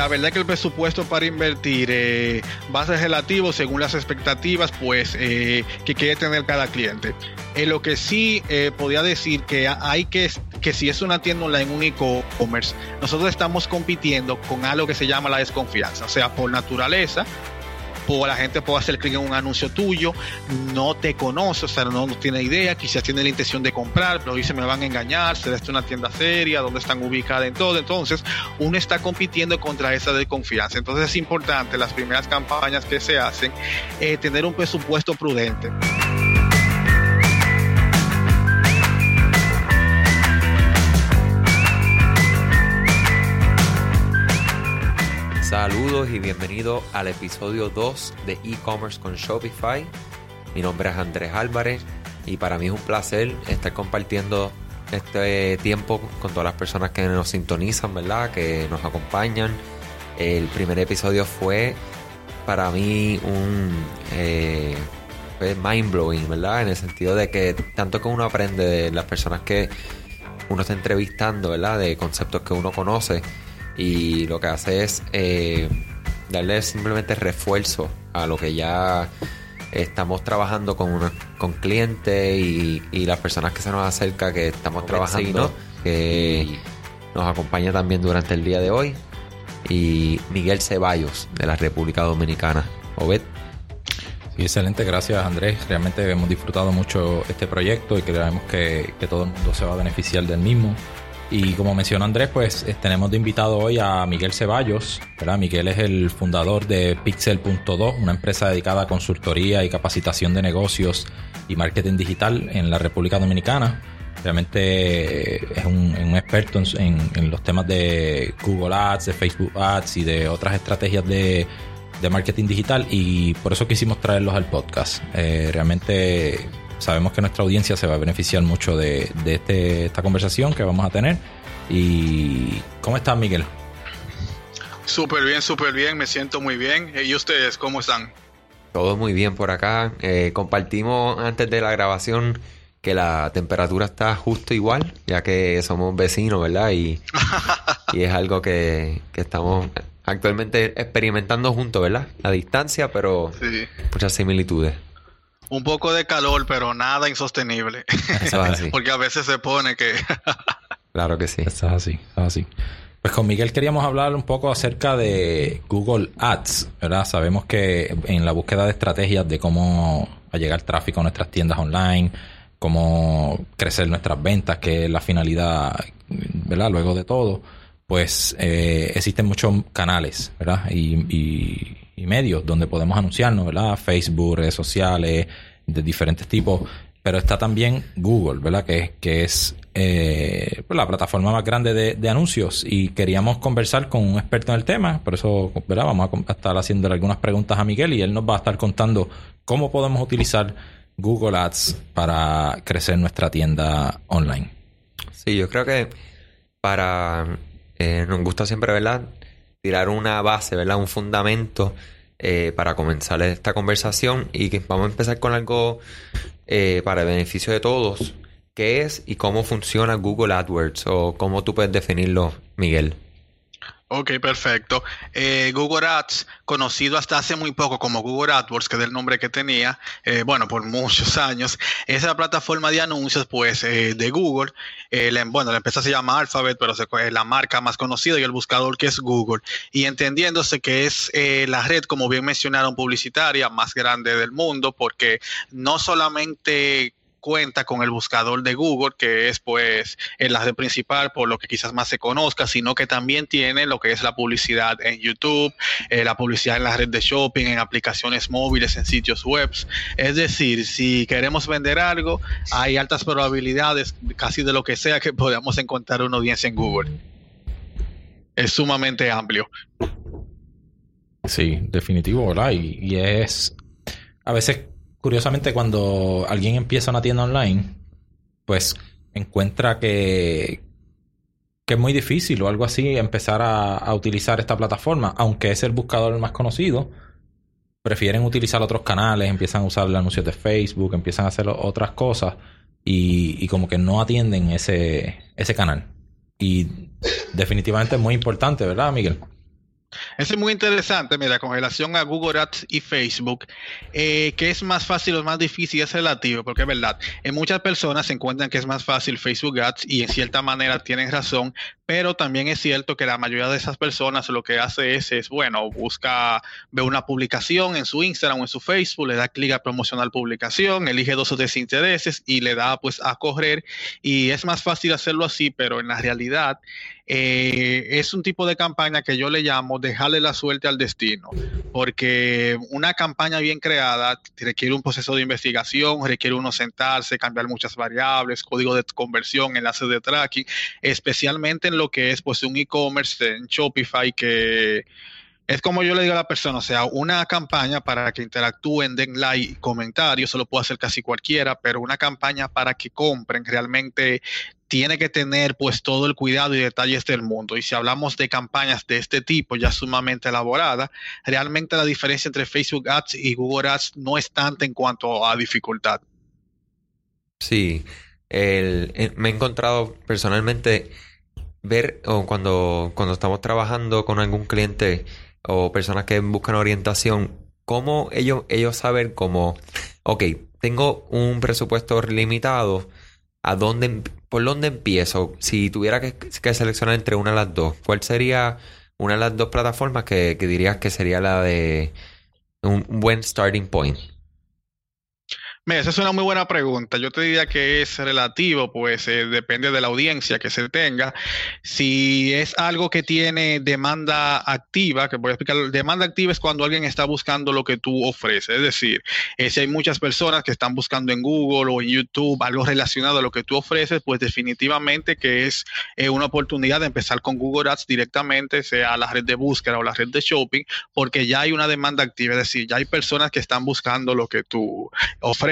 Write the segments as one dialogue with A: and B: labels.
A: la verdad que el presupuesto para invertir eh, va a ser relativo según las expectativas pues eh, que quiere tener cada cliente. En lo que sí eh, podía decir que hay que, que si es una tienda online, un e-commerce, nosotros estamos compitiendo con algo que se llama la desconfianza. O sea, por naturaleza, la gente puede hacer clic en un anuncio tuyo, no te conoce, o sea, no, tiene idea, quizás tiene la intención de comprar, pero dice me van a engañar, será esta una tienda seria, dónde están ubicadas en todo. Entonces, uno está compitiendo contra esa desconfianza. Entonces es importante las primeras campañas que se hacen, eh, tener un presupuesto prudente.
B: Saludos y bienvenido al episodio 2 de e-commerce con Shopify. Mi nombre es Andrés Álvarez y para mí es un placer estar compartiendo este tiempo con todas las personas que nos sintonizan, ¿verdad? Que nos acompañan. El primer episodio fue para mí un eh, mind blowing, ¿verdad? En el sentido de que tanto que uno aprende de las personas que uno está entrevistando, ¿verdad? De conceptos que uno conoce y lo que hace es eh, darle simplemente refuerzo a lo que ya estamos trabajando con, con clientes y, las personas que se nos acerca que estamos trabajando, que nos acompaña también durante el día de hoy, y Miguel Ceballos de la República Dominicana. Obed.
C: excelente, gracias Andrés. Realmente hemos disfrutado mucho este proyecto y creemos que, que todo el mundo se va a beneficiar del mismo. Y como mencionó Andrés, pues eh, tenemos de invitado hoy a Miguel Ceballos. Miguel es el fundador de Pixel.2, una empresa dedicada a consultoría y capacitación de negocios y marketing digital en la República Dominicana. Realmente eh, es un, experto en, los temas de Google Ads, de Facebook Ads y de otras estrategias de, marketing digital y por eso quisimos traerlos al podcast. Eh, realmente sabemos que nuestra audiencia se va a beneficiar mucho de, este, esta conversación que vamos a tener. ¿Y cómo estás, Miguel?
A: Súper bien, súper bien, me siento muy bien. ¿Y ustedes cómo están?
B: Todo muy bien por acá. Eh, compartimos antes de la grabación que la temperatura está justo igual, ya que somos vecinos, ¿verdad? Y, y es algo que, que, estamos actualmente experimentando juntos, ¿verdad? A distancia, pero muchas similitudes
A: un poco de calor, pero nada insostenible. Porque a veces se pone que...
B: claro que sí.
C: Eso es así, así. Pues con Miguel queríamos hablar un poco acerca de Google Ads, ¿verdad? Sabemos que en la búsqueda de estrategias de cómo llegar tráfico a nuestras tiendas online, cómo crecer nuestras ventas, que es la finalidad, ¿verdad? Luego de todo, pues eh, existen muchos canales, ¿verdad? y y medios donde podemos anunciarnos, ¿verdad? Facebook, redes sociales de diferentes tipos. Pero está también Google, ¿verdad? Que, que es eh, pues, la plataforma más grande de, anuncios. Y queríamos conversar con un experto en el tema. Por eso, ¿verdad? Vamos a estar haciéndole algunas preguntas a Miguel y él nos va a estar contando cómo podemos utilizar Google Ads para crecer nuestra tienda online.
B: Sí, yo creo que para... Eh, nos gusta siempre, ¿verdad? Tirar una base, ¿verdad? Un fundamento eh, para comenzar esta conversación y que vamos a empezar con algo eh, para el beneficio de todos. ¿Qué es y cómo funciona Google AdWords o cómo tú puedes definirlo, Miguel?
A: Ok, perfecto. Eh, Google Ads, conocido hasta hace muy poco como Google AdWords, que es el nombre que tenía, eh, bueno, por muchos años, es la plataforma de anuncios, pues, eh, de Google. bueno, la empresa se llama Alphabet, pero es la marca más conocida y el buscador que es Google. Y entendiéndose que es la red, como bien mencionaron, publicitaria más grande del mundo, porque no solamente cuenta con el buscador de Google, que es pues el red principal por lo que quizás más se conozca, sino que también tiene lo que es la publicidad en YouTube, eh, la publicidad en la red de shopping, en aplicaciones móviles, en sitios web. Es decir, si queremos vender algo, hay altas probabilidades casi de lo que sea que podamos encontrar una audiencia en Google. Es sumamente amplio.
C: Sí, definitivo, ¿verdad? Y, y es a veces curiosamente, cuando alguien empieza una tienda online, pues encuentra que, es muy difícil o algo así empezar a, utilizar esta plataforma, aunque es el buscador más conocido. Prefieren utilizar otros canales, empiezan a usar el anuncios de Facebook, empiezan a hacer otras cosas y, y como que no atienden ese, ese canal. Y definitivamente es muy importante, ¿verdad, Miguel?
A: Eso es muy interesante, mira, con relación a Google Ads y Facebook, eh, que es más fácil o más difícil es relativo, porque es verdad, en muchas personas se encuentran que es más fácil Facebook Ads y en cierta manera tienen razón, pero también es cierto que la mayoría de esas personas lo que hace es, es bueno, busca, ve una publicación en su Instagram o en su Facebook, le da clic a promocionar publicación, elige dos o tres intereses y le da pues a correr. Y es más fácil hacerlo así, pero en la realidad eh, es un tipo de campaña que yo le llamo dejarle la suerte al destino, porque una campaña bien creada requiere un proceso de investigación, requiere uno sentarse, cambiar muchas variables, código de conversión, enlaces de tracking, especialmente en lo que es pues un e-commerce en Shopify que es como yo le digo a la persona, o sea, una campaña para que interactúen, den like, comentarios, eso lo puede hacer casi cualquiera, pero una campaña para que compren realmente tiene que tener pues todo el cuidado y detalles del mundo. Y si hablamos de campañas de este tipo ya sumamente elaboradas, realmente la diferencia entre Facebook Ads y Google Ads no es tanta en cuanto a dificultad.
B: Sí, me he encontrado personalmente ver o cuando, cuando estamos trabajando con algún cliente o personas que buscan orientación, cómo ellos, ellos saben cómo, ok, tengo un presupuesto limitado, ¿a dónde, por dónde empiezo? Si tuviera que, seleccionar entre una de las dos, ¿cuál sería una de las dos plataformas que, que dirías que sería la de un buen starting point?
A: Mira, esa es una muy buena pregunta. Yo te diría que es relativo, pues eh, depende de la audiencia que se tenga. Si es algo que tiene demanda activa, que voy a explicar, demanda activa es cuando alguien está buscando lo que tú ofreces. Es decir, eh, si hay muchas personas que están buscando en Google o en YouTube algo relacionado a lo que tú ofreces, pues definitivamente que es eh, una oportunidad de empezar con Google Ads directamente, sea la red de búsqueda o la red de shopping, porque ya hay una demanda activa. Es decir, ya hay personas que están buscando lo que tú ofreces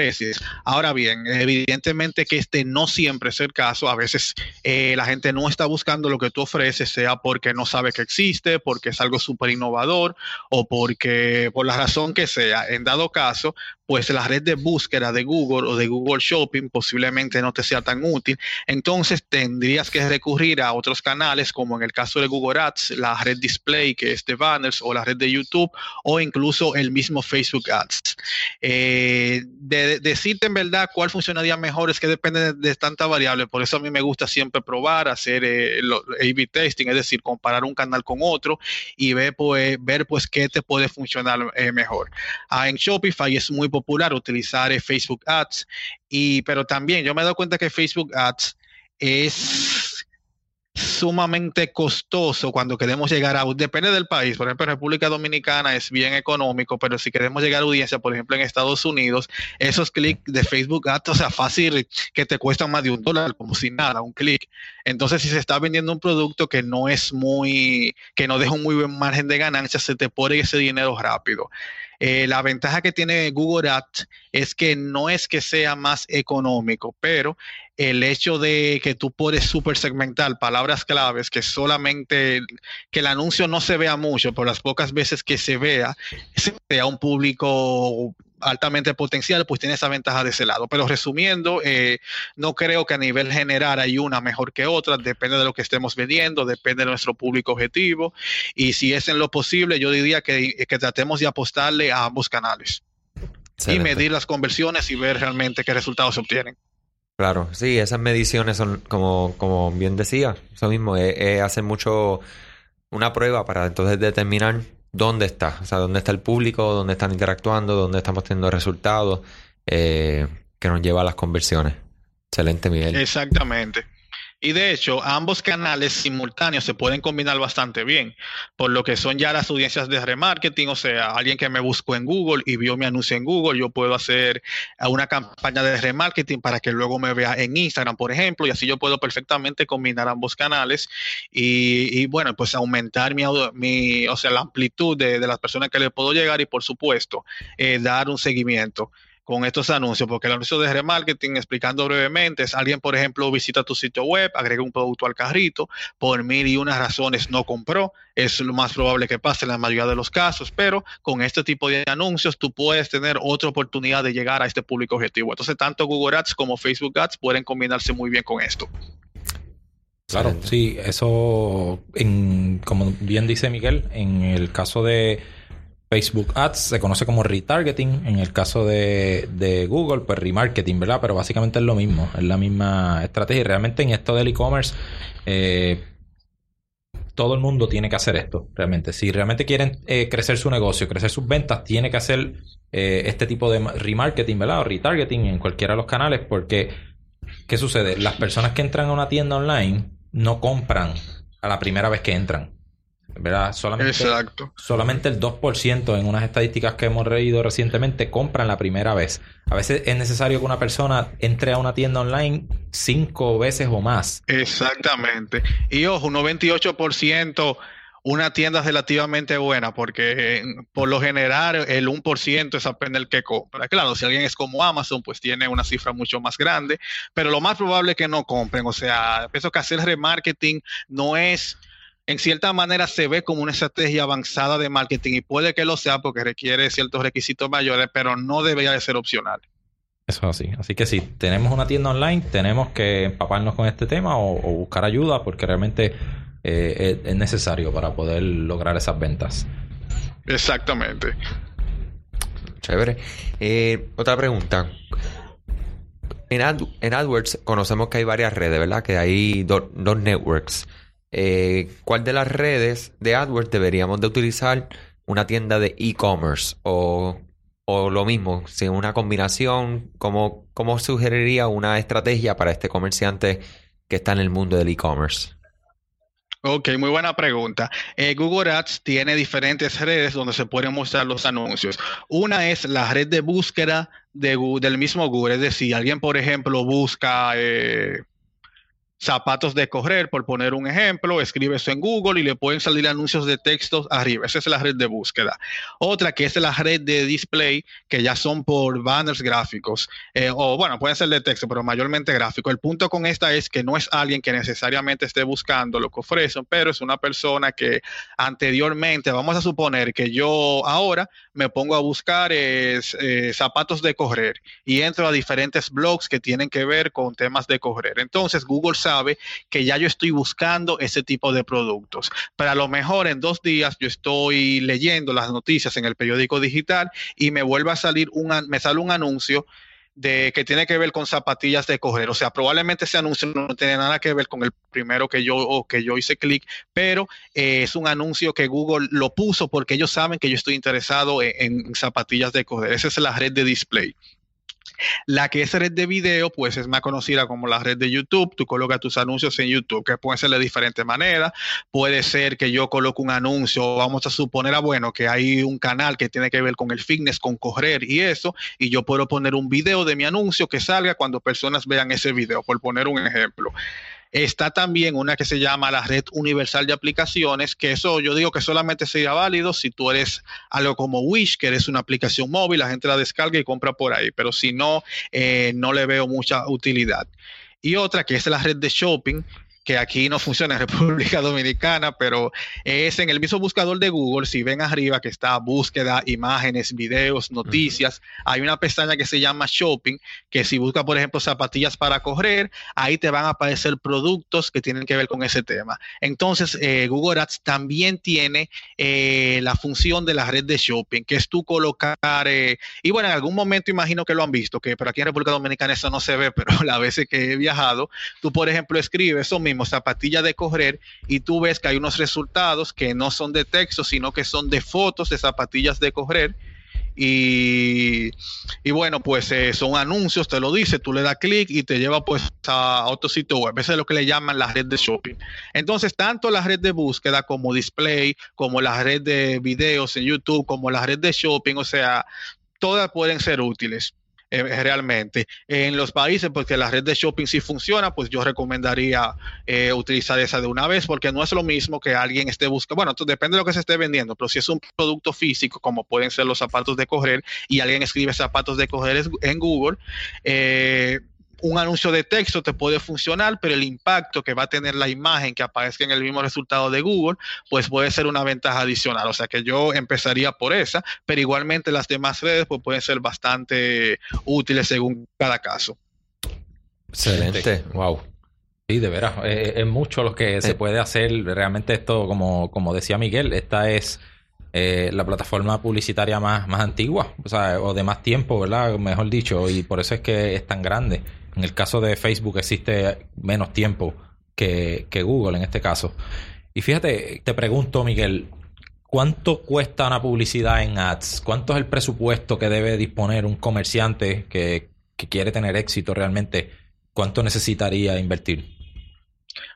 A: Ahora bien, evidentemente que este no siempre es el caso. A veces eh, la gente no está buscando lo que tú ofreces, sea porque no sabe que existe, porque es algo súper innovador o porque por la razón que sea. En dado caso, pues la red de búsqueda de Google o de Google Shopping posiblemente no te sea tan útil. Entonces tendrías que recurrir a otros canales, como en el caso de Google Ads, la red Display, que es de banners, o la red de YouTube, o incluso el mismo Facebook Ads. Eh, de, decirte en verdad cuál funcionaría mejor es que depende de, tanta variable. Por eso a mí me gusta siempre probar, hacer eh, A-B testing, es decir, comparar un canal con otro y ver pues, ver, pues qué te puede funcionar eh, mejor. Ah, en Shopify es muy utilizar eh, Facebook Ads, y, pero también yo me he dado cuenta que Facebook Ads es sumamente costoso cuando queremos llegar a, depende del país, por ejemplo, República Dominicana es bien económico, pero si queremos llegar a audiencia, por ejemplo, en Estados Unidos, esos clics de Facebook Ads, o sea, fácil que te cuestan más de un dólar, como si nada, un clic. Entonces, si se está vendiendo un producto que no es muy, que no deja un muy buen margen de ganancia, se te pone ese dinero rápido. Eh, la ventaja que tiene Google Ads es que no es que sea más económico, pero el hecho de que tú puedes super segmentar palabras claves, que solamente que el anuncio no se vea mucho, por las pocas veces que se vea, sea un público altamente potencial, pues tiene esa ventaja de ese lado. Pero resumiendo, eh, no creo que a nivel general hay una mejor que otra, depende de lo que estemos vendiendo, depende de nuestro público objetivo. Y si es en lo posible, yo diría que, tratemos de apostarle a ambos canales. Y medir las conversiones y ver realmente qué resultados se obtienen.
B: Claro, sí, esas mediciones son, como, como bien decía, eso mismo, es hacer mucho una prueba para entonces determinar dónde está, o sea, dónde está el público, dónde están interactuando, dónde estamos teniendo resultados eh, que nos lleva a las conversiones. Excelente, Miguel.
A: Exactamente. Y de hecho, ambos canales simultáneos se pueden combinar bastante bien, por lo que son ya las audiencias de remarketing, o sea, alguien que me buscó en Google y vio mi anuncio en Google, yo puedo hacer una campaña de remarketing para que luego me vea en Instagram, por ejemplo, y así yo puedo perfectamente combinar ambos canales y, bueno, pues aumentar mi, mi, o sea, la amplitud de, las personas que le puedo llegar y por supuesto, eh, dar un seguimiento con estos anuncios, porque el anuncio de remarketing, explicando brevemente, es alguien, por ejemplo, visita tu sitio web, agrega un producto al carrito, por mil y unas razones no compró, es lo más probable que pase en la mayoría de los casos, pero con este tipo de anuncios tú puedes tener otra oportunidad de llegar a este público objetivo. Entonces, tanto Google Ads como Facebook Ads pueden combinarse muy bien con esto.
C: Claro, sí, eso, en, como bien dice Miguel, en el caso de Facebook Ads se conoce como retargeting, en el caso de, de Google, pues remarketing, ¿verdad? Pero básicamente es lo mismo, es la misma estrategia. Realmente en esto del e-commerce, eh, todo el mundo tiene que hacer esto, realmente. Si realmente quieren eh, crecer su negocio, crecer sus ventas, tiene que hacer eh, este tipo de remarketing, ¿verdad? O retargeting en cualquiera de los canales, porque, ¿qué sucede? Las personas que entran a una tienda online no compran a la primera vez que entran. ¿Verdad? Solamente,
A: Exacto.
C: solamente el 2% en unas estadísticas que hemos reído recientemente compran la primera vez. A veces es necesario que una persona entre a una tienda online cinco veces o más.
A: Exactamente. Y ojo, un 98% una tienda relativamente buena, porque eh, por lo general el 1% es apenas el que compra. Claro, si alguien es como Amazon, pues tiene una cifra mucho más grande, pero lo más probable es que no compren. O sea, pienso que hacer remarketing no es, en cierta manera se ve como una estrategia avanzada de marketing y puede que lo sea porque requiere ciertos requisitos mayores, pero no debería de ser opcional.
C: Eso es así. Así que si tenemos una tienda online, tenemos que empaparnos con este tema o, o buscar ayuda porque realmente eh, es, es, necesario para poder lograr esas ventas.
A: Exactamente.
B: Chévere. Eh, otra pregunta. En, Ad, en, AdWords conocemos que hay varias redes, ¿verdad? Que hay do, dos networks. Eh, ¿Cuál de las redes de AdWords deberíamos de utilizar una tienda de e-commerce? O, o, lo mismo, si una combinación, ¿cómo, ¿cómo sugeriría una estrategia para este comerciante que está en el mundo del e-commerce?
A: Ok, muy buena pregunta. Eh, Google Ads tiene diferentes redes donde se pueden mostrar los anuncios. Una es la red de búsqueda Google, del mismo Google, es decir, alguien, por ejemplo, busca eh, zapatos de correr, por poner un ejemplo, escribe eso en Google y le pueden salir anuncios de textos arriba. Esa es la red de búsqueda. Otra que es la red de display, que ya son por banners gráficos, eh, o bueno, pueden ser de texto, pero mayormente gráfico. El punto con esta es que no es alguien que necesariamente esté buscando lo que ofrecen, pero es una persona que anteriormente, vamos a suponer que yo ahora me pongo a buscar eh, zapatos de correr y entro a diferentes blogs que tienen que ver con temas de correr. Entonces, Google que ya yo estoy buscando ese tipo de productos. Pero a lo mejor en dos días yo estoy leyendo las noticias en el periódico digital y me vuelve a salir un, me sale un anuncio de que tiene que ver con zapatillas de correr. O sea, probablemente ese anuncio no tiene nada que ver con el primero que yo, que yo hice clic, pero eh, es un anuncio que Google lo puso porque ellos saben que yo estoy interesado en, en zapatillas de correr. Esa es la red de display. La que es red de video, pues es más conocida como la red de YouTube. Tú colocas tus anuncios en YouTube, que pueden ser de diferentes maneras. Puede ser que yo coloque un anuncio, vamos a suponer, a bueno, que hay un canal que tiene que ver con el fitness, con correr y eso, y yo puedo poner un video de mi anuncio que salga cuando personas vean ese video, por poner un ejemplo. Está también una que se llama la red universal de aplicaciones, que eso yo digo que solamente sería válido si tú eres algo como Wish, que eres una aplicación móvil, la gente la descarga y compra por ahí, pero si no, eh, no le veo mucha utilidad. Y otra que es la red de shopping, que aquí no funciona en República Dominicana, pero es en el mismo buscador de Google, si ven arriba que está búsqueda, imágenes, videos, noticias, uh -huh. hay una pestaña que se llama Shopping, que si busca, por ejemplo, zapatillas para correr, ahí te van a aparecer productos que tienen que ver con ese tema. Entonces, eh, Google Ads también tiene eh, la función de la red de Shopping, que es tú colocar, eh, y bueno, en algún momento imagino que lo han visto, que pero aquí en República Dominicana eso no se ve, pero las veces que he viajado, tú, por ejemplo, escribes eso mismo, zapatilla de correr y tú ves que hay unos resultados que no son de texto, sino que son de fotos de zapatillas de correr. Y, y bueno, pues eh, son anuncios, te lo dice, tú le das clic y te lleva pues a otro sitio web. Eso es lo que le llaman la red de shopping. Entonces, tanto la red de búsqueda como display, como la red de videos en YouTube, como la red de shopping, o sea, todas pueden ser útiles eh, realmente. En los países, porque la red de shopping sí funciona, pues yo recomendaría eh, utilizar esa de una vez, porque no es lo mismo que alguien esté buscando, bueno, depende de lo que se esté vendiendo, pero si es un producto físico, como pueden ser los zapatos de correr, y alguien escribe zapatos de correr en Google, eh, un anuncio de texto te puede funcionar, pero el impacto que va a tener la imagen que aparezca en el mismo resultado de Google, pues puede ser una ventaja adicional. O sea que yo empezaría por esa, pero igualmente las demás redes pues pueden ser bastante útiles según cada caso.
B: Excelente, wow.
C: Sí, de veras, eh, es mucho lo que se puede hacer. Realmente esto, como, como decía Miguel, esta es eh, la plataforma publicitaria más, más antigua, o sea, o de más tiempo, ¿verdad? Mejor dicho, y por eso es que es tan grande. En el caso de Facebook existe menos tiempo que, Google en este caso. Y fíjate, te pregunto, Miguel, ¿cuánto cuesta una publicidad en ads? ¿Cuánto es el presupuesto que debe disponer un comerciante que, quiere tener éxito realmente? ¿Cuánto necesitaría invertir?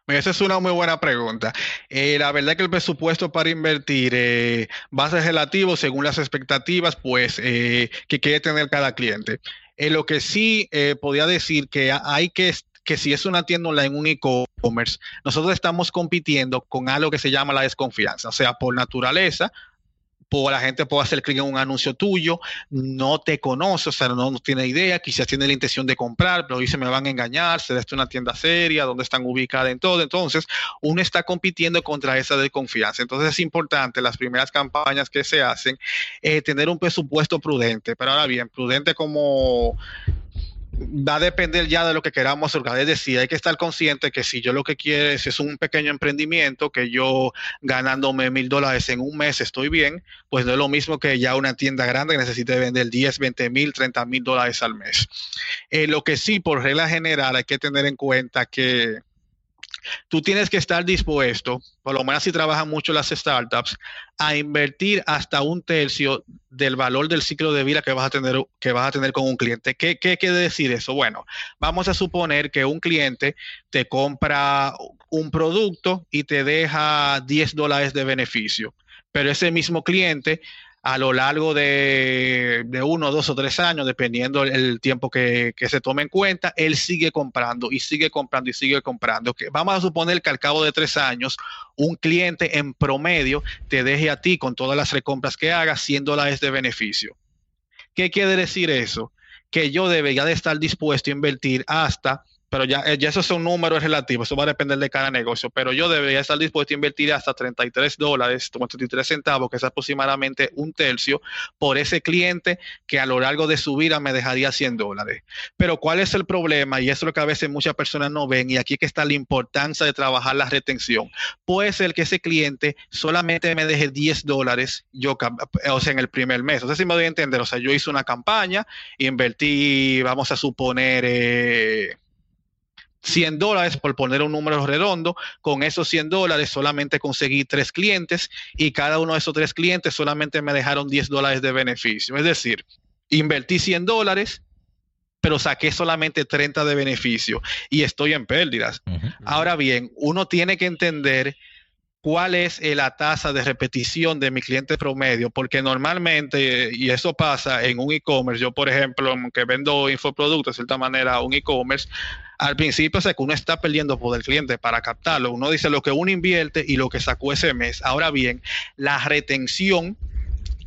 A: Esa es una muy buena pregunta. Eh, la verdad que el presupuesto para invertir eh, va a ser relativo según las expectativas pues, eh, que quiere tener cada cliente. Lo que sí podría decir que hay que que si es una tienda online, un e-commerce, nosotros estamos compitiendo con algo que se llama la desconfianza. O sea, por naturaleza, la gente puede hacer clic en un anuncio tuyo, no te conoce, o sea, no, tiene idea, quizás tiene la intención de comprar, pero dice me van a engañar, se es una tienda seria, donde están ubicadas en todo. Entonces, uno está compitiendo contra esa desconfianza. Entonces, es importante las primeras campañas que se hacen, eh, tener un presupuesto prudente. Pero ahora bien, prudente como va a depender ya de lo que queramos hacer. Es decir, hay que estar consciente que si yo lo que quiero es, un pequeño emprendimiento, que yo ganándome mil dólares en un mes estoy bien, pues no es lo mismo que ya una tienda grande que necesite vender 10, 20 mil, 30 mil dólares al mes. Eh, lo que sí, por regla general, hay que tener en cuenta que tú tienes que estar dispuesto, por lo menos si trabajan mucho las startups, a invertir hasta un tercio del valor del ciclo de vida que vas a tener, que vas a tener con un cliente. ¿Qué, ¿Qué quiere decir eso? Bueno, vamos a suponer que un cliente te compra un producto y te deja 10 dólares de beneficio, pero ese mismo cliente a lo largo de, uno, dos o tres años, dependiendo el tiempo que, se tome en cuenta, él sigue comprando y sigue comprando y sigue comprando. vamos a suponer que al cabo de tres años, un cliente en promedio te deje a ti con todas las recompras que haga 100 dólares de beneficio. ¿Qué quiere decir eso? Que yo debería de estar dispuesto a invertir hasta pero ya, eh, ya esos son números relativos, eso va a depender de cada negocio, pero yo debería estar dispuesto a invertir hasta 33 dólares, 33 centavos, que es aproximadamente un tercio, por ese cliente que a lo largo de su vida me dejaría 100 dólares. Pero ¿cuál es el problema? Y eso es lo que a veces muchas personas no ven, y aquí que está la importancia de trabajar la retención. Puede ser que ese cliente solamente me deje 10 dólares, yo, o sea, en el primer mes. O sea, si me doy a entender, o sea, yo hice una campaña, invertí, vamos a suponer, eh, 100 dólares, por poner un número redondo, con esos 100 dólares solamente conseguí tres clientes y cada uno de esos tres clientes solamente me dejaron 10 dólares de beneficio. Es decir, invertí 100 dólares, pero saqué solamente 30 de beneficio y estoy en pérdidas. Ahora bien, uno tiene que entender cuál es eh, la tasa de repetición de mi cliente promedio, porque normalmente, y eso pasa en un e-commerce, yo por ejemplo, que vendo infoproductos de cierta manera, un e-commerce, al principio sé que uno está perdiendo por el cliente para captarlo. Uno dice lo que uno invierte y lo que sacó ese mes. Ahora bien, la retención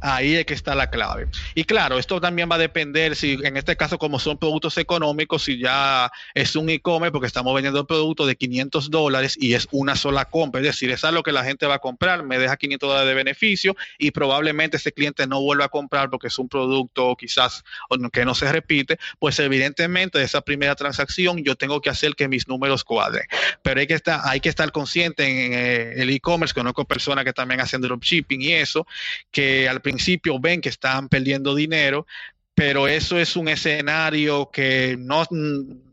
A: Ahí es que está la clave. Y claro, esto también va a depender si en este caso como son productos económicos, si ya es un e-commerce porque estamos vendiendo un producto de 500 dólares y es una sola compra, es decir, es algo que la gente va a comprar, me deja 500 dólares de beneficio y probablemente ese cliente no vuelva a comprar porque es un producto quizás que no se repite, pues evidentemente de esa primera transacción yo tengo que hacer que mis números cuadren. Pero hay que estar, hay que estar consciente en, eh, el e-commerce, conozco personas que también hacen dropshipping y eso, que al principio ven que están perdiendo dinero, pero eso es un escenario que no,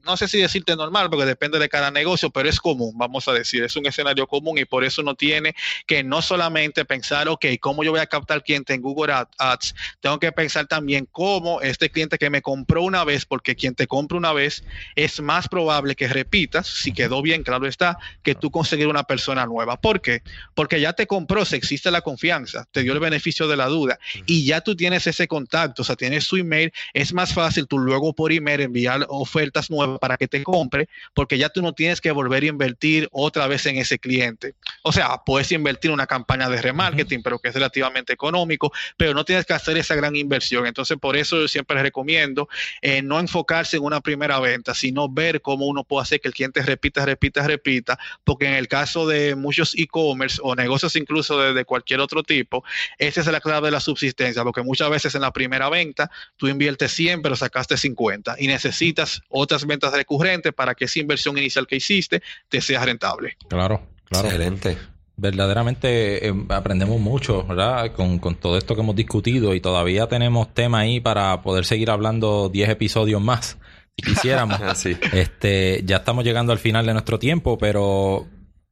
A: no sé si decirte normal, porque depende de cada negocio, pero es común, vamos a decir, es un escenario común y por eso uno tiene que no solamente pensar, ok, ¿cómo yo voy a captar cliente en Google Ads? Tengo que pensar también cómo este cliente que me compró una vez, porque quien te compra una vez es más probable que repitas, si quedó bien, claro está, que tú conseguir una persona nueva. ¿Por qué? Porque ya te compró, si existe la confianza, te dio el beneficio de la duda y ya tú tienes ese contacto, o sea, tienes su email, es más fácil tú luego por email enviar ofertas nuevas para que te compre, porque ya tú no tienes que volver a invertir otra vez en ese cliente. O sea, puedes invertir en una campaña de remarketing, pero que es relativamente económico, pero no tienes que hacer esa gran inversión. Entonces, por eso yo siempre les recomiendo eh, no enfocarse en una primera venta, sino ver cómo uno puede hacer que el cliente repita, repita, repita, porque en el caso de muchos e-commerce o negocios incluso de, cualquier otro tipo, esa es la clave de la subsistencia, porque muchas veces en la primera venta tú inviertes 100, pero sacaste 50 y necesitas otras ventas cuentas recurrentes para que esa inversión inicial que hiciste te sea rentable.
C: Claro, claro.
B: Excelente.
C: Verdaderamente eh, aprendemos mucho, ¿verdad? Con, con todo esto que hemos discutido y todavía tenemos tema ahí para poder seguir hablando 10 episodios más, si quisiéramos.
B: Así.
C: Este, ya estamos llegando al final de nuestro tiempo, pero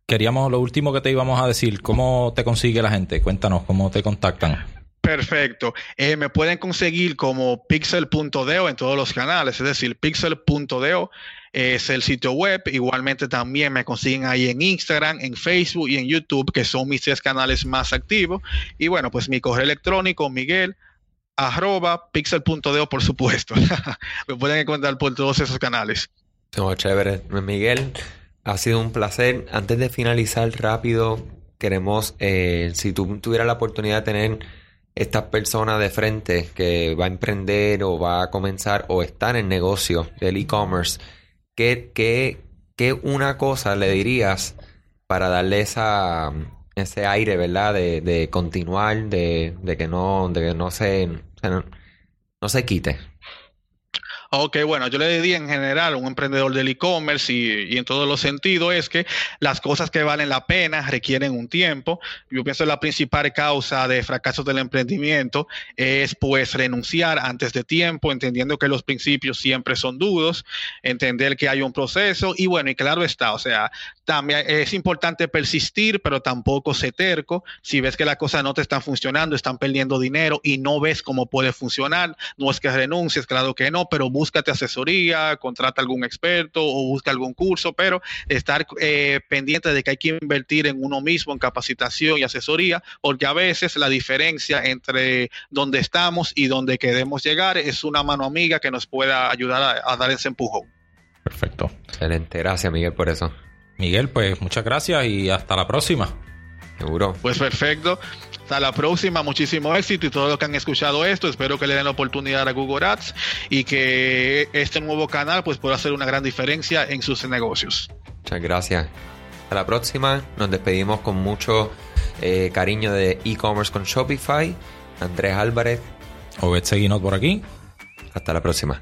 C: queríamos lo último que te íbamos a decir. ¿Cómo te consigue la gente? Cuéntanos, ¿cómo te contactan?
A: Perfecto. Eh, me pueden conseguir como pixel.deo en todos los canales, es decir, pixel.deo es el sitio web. Igualmente también me consiguen ahí en Instagram, en Facebook y en YouTube, que son mis tres canales más activos. Y bueno, pues mi correo electrónico, Miguel arroba pixel.deo, por supuesto. me pueden encontrar por todos esos canales.
B: No, chévere. Miguel, ha sido un placer. Antes de finalizar rápido, queremos, eh, si tú tuvieras la oportunidad de tener estas personas de frente que va a emprender o va a comenzar o está en negocio del e-commerce, ¿qué, qué, qué una cosa le dirías para darle esa, ese aire, ¿verdad? De, de continuar, de, de que no, de que no se, no se quite.
A: Ok, bueno, yo le diría en general a un emprendedor del e-commerce y, y, en todos los sentidos es que las cosas que valen la pena requieren un tiempo. Yo pienso que la principal causa de fracaso del emprendimiento es pues renunciar antes de tiempo, entendiendo que los principios siempre son dudos, entender que hay un proceso y bueno, y claro está, o sea, también es importante persistir, pero tampoco ser terco. Si ves que las cosas no te están funcionando, están perdiendo dinero y no ves cómo puede funcionar, no es que renuncies, claro que no, pero búscate asesoría, contrata algún experto o busca algún curso, pero estar eh, pendiente de que hay que invertir en uno mismo, en capacitación y asesoría, porque a veces la diferencia entre donde estamos y donde queremos llegar es una mano amiga que nos pueda ayudar a, a dar ese empujón.
C: Perfecto.
B: Excelente. Gracias, Miguel, por eso.
C: Miguel, pues muchas gracias y hasta la próxima.
B: Seguro.
A: Pues perfecto. Hasta la próxima, muchísimo éxito y todo lo que han escuchado esto, espero que le den la oportunidad a Google Ads y que este nuevo canal pues pueda hacer una gran diferencia en sus negocios.
B: Muchas gracias. Hasta la próxima. Nos despedimos con mucho eh, cariño de e-commerce con Shopify. Andrés Álvarez.
C: Obed Seguinot por aquí.
B: Hasta la próxima.